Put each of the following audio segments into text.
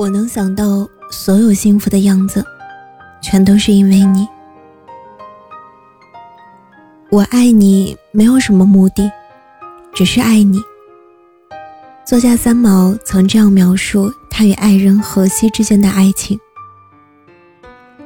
我能想到所有幸福的样子，全都是因为你。我爱你没有什么目的，只是爱你。作家三毛曾这样描述他与爱人荷西之间的爱情：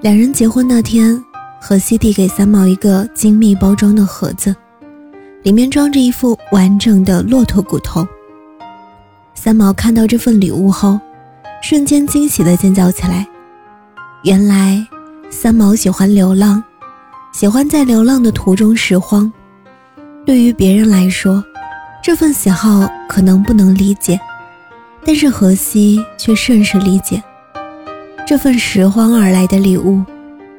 两人结婚那天，荷西递给三毛一个精密包装的盒子，里面装着一副完整的骆驼骨头。三毛看到这份礼物后。瞬间惊喜地尖叫起来。原来，三毛喜欢流浪，喜欢在流浪的途中拾荒。对于别人来说，这份喜好可能不能理解，但是荷西却甚是理解。这份拾荒而来的礼物，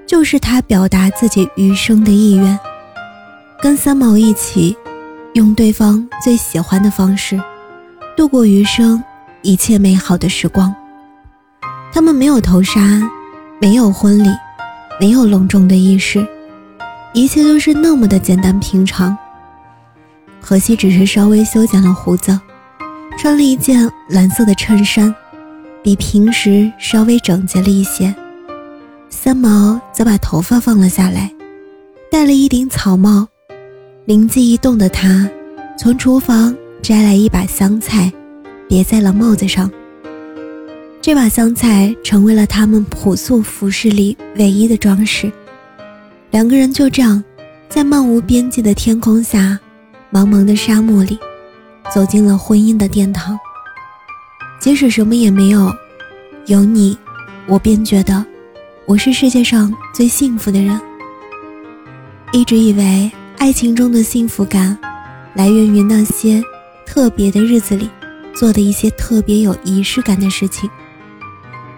就是他表达自己余生的意愿，跟三毛一起，用对方最喜欢的方式，度过余生一切美好的时光。他们没有头纱，没有婚礼，没有隆重的仪式，一切都是那么的简单平常。荷西只是稍微修剪了胡子，穿了一件蓝色的衬衫，比平时稍微整洁了一些。三毛则把头发放了下来，戴了一顶草帽。灵机一动的他，从厨房摘来一把香菜，别在了帽子上。这把香菜成为了他们朴素服饰里唯一的装饰。两个人就这样，在漫无边际的天空下，茫茫的沙漠里，走进了婚姻的殿堂。即使什么也没有，有你，我便觉得我是世界上最幸福的人。一直以为爱情中的幸福感，来源于那些特别的日子里做的一些特别有仪式感的事情。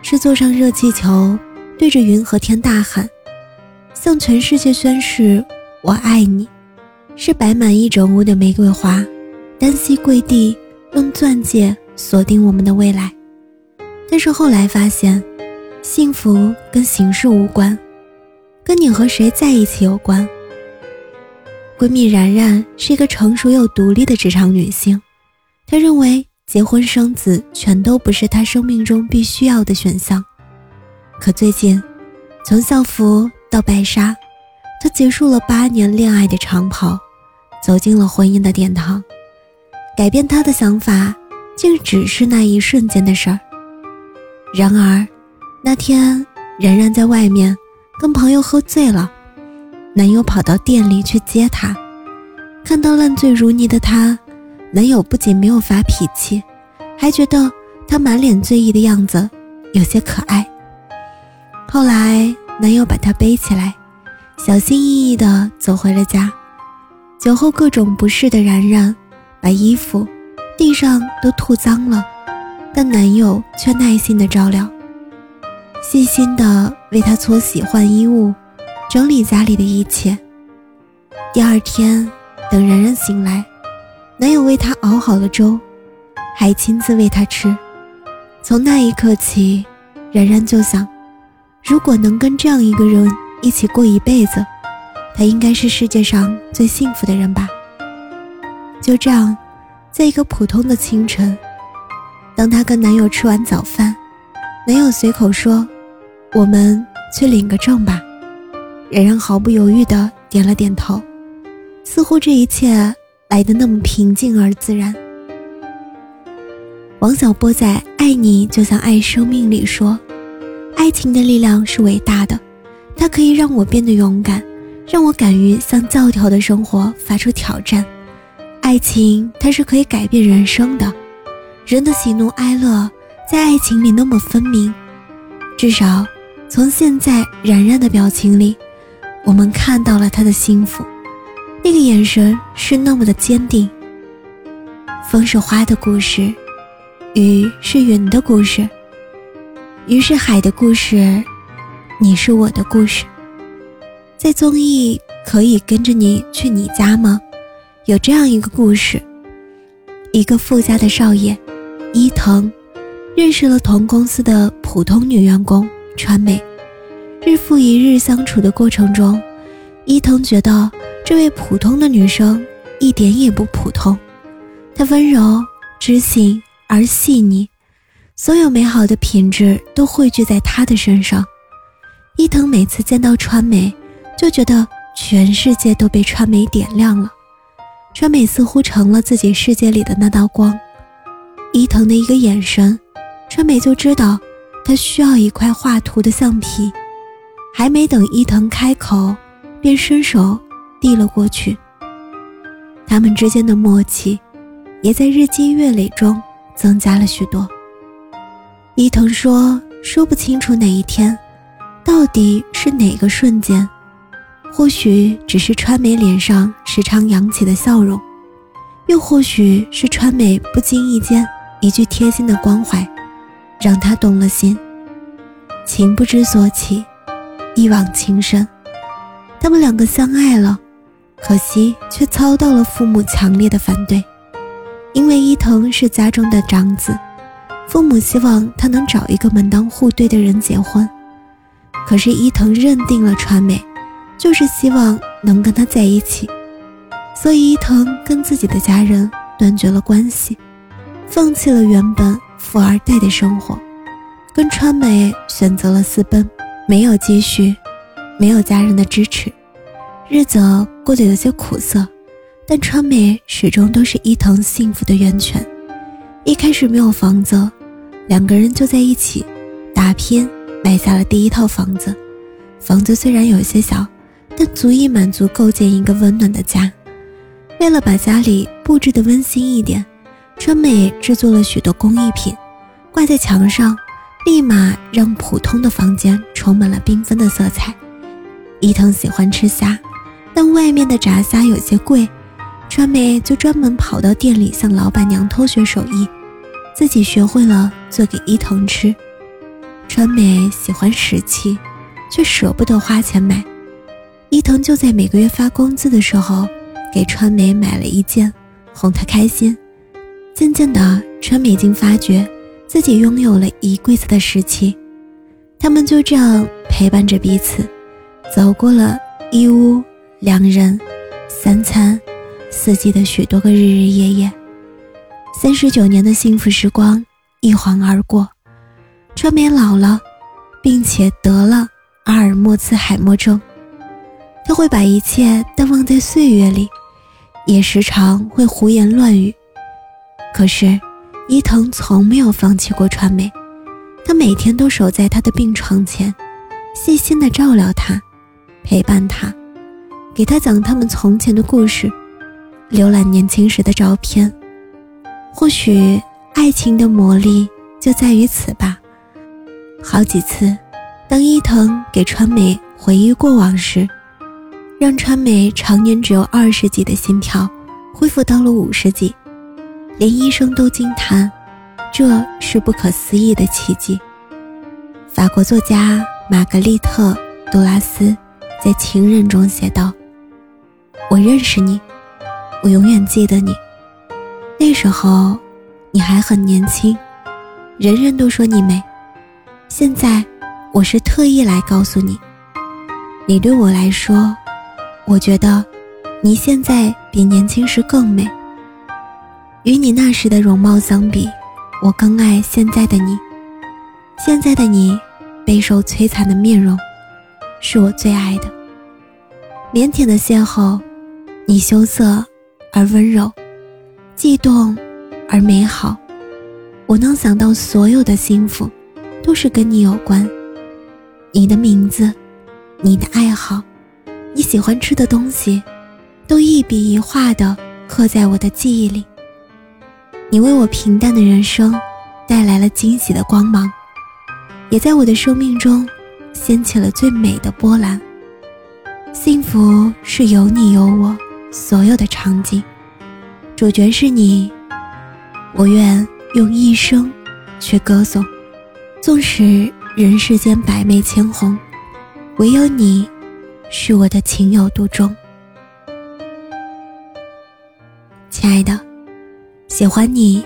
是坐上热气球，对着云和天大喊，向全世界宣誓我爱你；是摆满一整屋的玫瑰花，单膝跪地，用钻戒锁定我们的未来。但是后来发现，幸福跟形式无关，跟你和谁在一起有关。闺蜜然然是一个成熟又独立的职场女性，她认为。结婚生子全都不是他生命中必须要的选项，可最近，从校服到白纱，他结束了八年恋爱的长跑，走进了婚姻的殿堂。改变他的想法，竟只是那一瞬间的事儿。然而，那天然然在外面跟朋友喝醉了，男友跑到店里去接她，看到烂醉如泥的她。男友不仅没有发脾气，还觉得她满脸醉意的样子有些可爱。后来，男友把她背起来，小心翼翼地走回了家。酒后各种不适的然然，把衣服、地上都吐脏了，但男友却耐心地照料，细心地为她搓洗换衣物，整理家里的一切。第二天，等然然醒来。男友为她熬好了粥，还亲自喂她吃。从那一刻起，然然就想，如果能跟这样一个人一起过一辈子，她应该是世界上最幸福的人吧。就这样，在一个普通的清晨，当她跟男友吃完早饭，男友随口说：“我们去领个证吧。”然然毫不犹豫地点了点头，似乎这一切。来的那么平静而自然。王小波在《爱你就像爱生命》里说：“爱情的力量是伟大的，它可以让我变得勇敢，让我敢于向教条的生活发出挑战。爱情它是可以改变人生的，人的喜怒哀乐在爱情里那么分明。至少从现在冉冉的表情里，我们看到了他的幸福。”那个眼神是那么的坚定，风是花的故事，雨是云的故事，鱼是海的故事，你是我的故事。在综艺可以跟着你去你家吗？有这样一个故事：一个富家的少爷伊藤，认识了同公司的普通女员工川美。日复一日相处的过程中，伊藤觉得这位普通的女生一点也不普通。她温柔、知性而细腻，所有美好的品质都汇聚在她的身上。伊藤每次见到川美，就觉得全世界都被川美点亮了。川美似乎成了自己世界里的那道光，伊藤的一个眼神，川美就知道他需要一块画图的橡皮。还没等伊藤开口，便伸手递了过去。他们之间的默契，也在日积月累中增加了许多。伊藤说：“说不清楚哪一天，到底是哪个瞬间。”或许只是川美脸上时常扬起的笑容，又或许是川美不经意间一句贴心的关怀，让他动了心。情不知所起，一往情深。他们两个相爱了，可惜却遭到了父母强烈的反对，因为伊藤是家中的长子，父母希望他能找一个门当户对的人结婚。可是伊藤认定了川美。就是希望能跟他在一起，所以伊藤跟自己的家人断绝了关系，放弃了原本富二代的生活，跟川美选择了私奔，没有积蓄，没有家人的支持，日子过得有些苦涩，但川美始终都是伊藤幸福的源泉。一开始没有房子，两个人就在一起打拼，买下了第一套房子。房子虽然有些小。但足以满足构建一个温暖的家。为了把家里布置的温馨一点，川美制作了许多工艺品，挂在墙上，立马让普通的房间充满了缤纷的色彩。伊藤喜欢吃虾，但外面的炸虾有些贵，川美就专门跑到店里向老板娘偷学手艺，自己学会了做给伊藤吃。川美喜欢石器，却舍不得花钱买。伊藤就在每个月发工资的时候，给川美买了一件，哄她开心。渐渐的，川美竟发觉自己拥有了一柜子的石器。他们就这样陪伴着彼此，走过了一屋两人、三餐、四季的许多个日日夜夜。三十九年的幸福时光一晃而过，川美老了，并且得了阿尔莫茨海默症。他会把一切淡忘在岁月里，也时常会胡言乱语。可是，伊藤从没有放弃过川美，他每天都守在他的病床前，细心的照料他，陪伴他，给他讲他们从前的故事，浏览年轻时的照片。或许，爱情的魔力就在于此吧。好几次，当伊藤给川美回忆过往时，让川美常年只有二十几的心跳，恢复到了五十几，连医生都惊叹，这是不可思议的奇迹。法国作家玛格丽特·杜拉斯在《情人》中写道：“我认识你，我永远记得你。那时候你还很年轻，人人都说你美。现在，我是特意来告诉你，你对我来说。”我觉得，你现在比年轻时更美。与你那时的容貌相比，我更爱现在的你。现在的你，备受摧残的面容，是我最爱的。腼腆的邂逅，你羞涩而温柔，悸动而美好。我能想到所有的幸福，都是跟你有关。你的名字，你的爱好。你喜欢吃的东西，都一笔一画的刻在我的记忆里。你为我平淡的人生带来了惊喜的光芒，也在我的生命中掀起了最美的波澜。幸福是有你有我，所有的场景，主角是你，我愿用一生去歌颂。纵使人世间百媚千红，唯有你是我的情有独钟。亲爱的，喜欢你，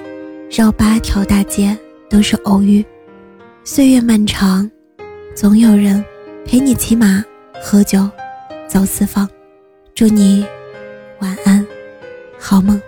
绕八条大街都是偶遇。岁月漫长，总有人陪你骑马、喝酒、走四方。祝你，好吗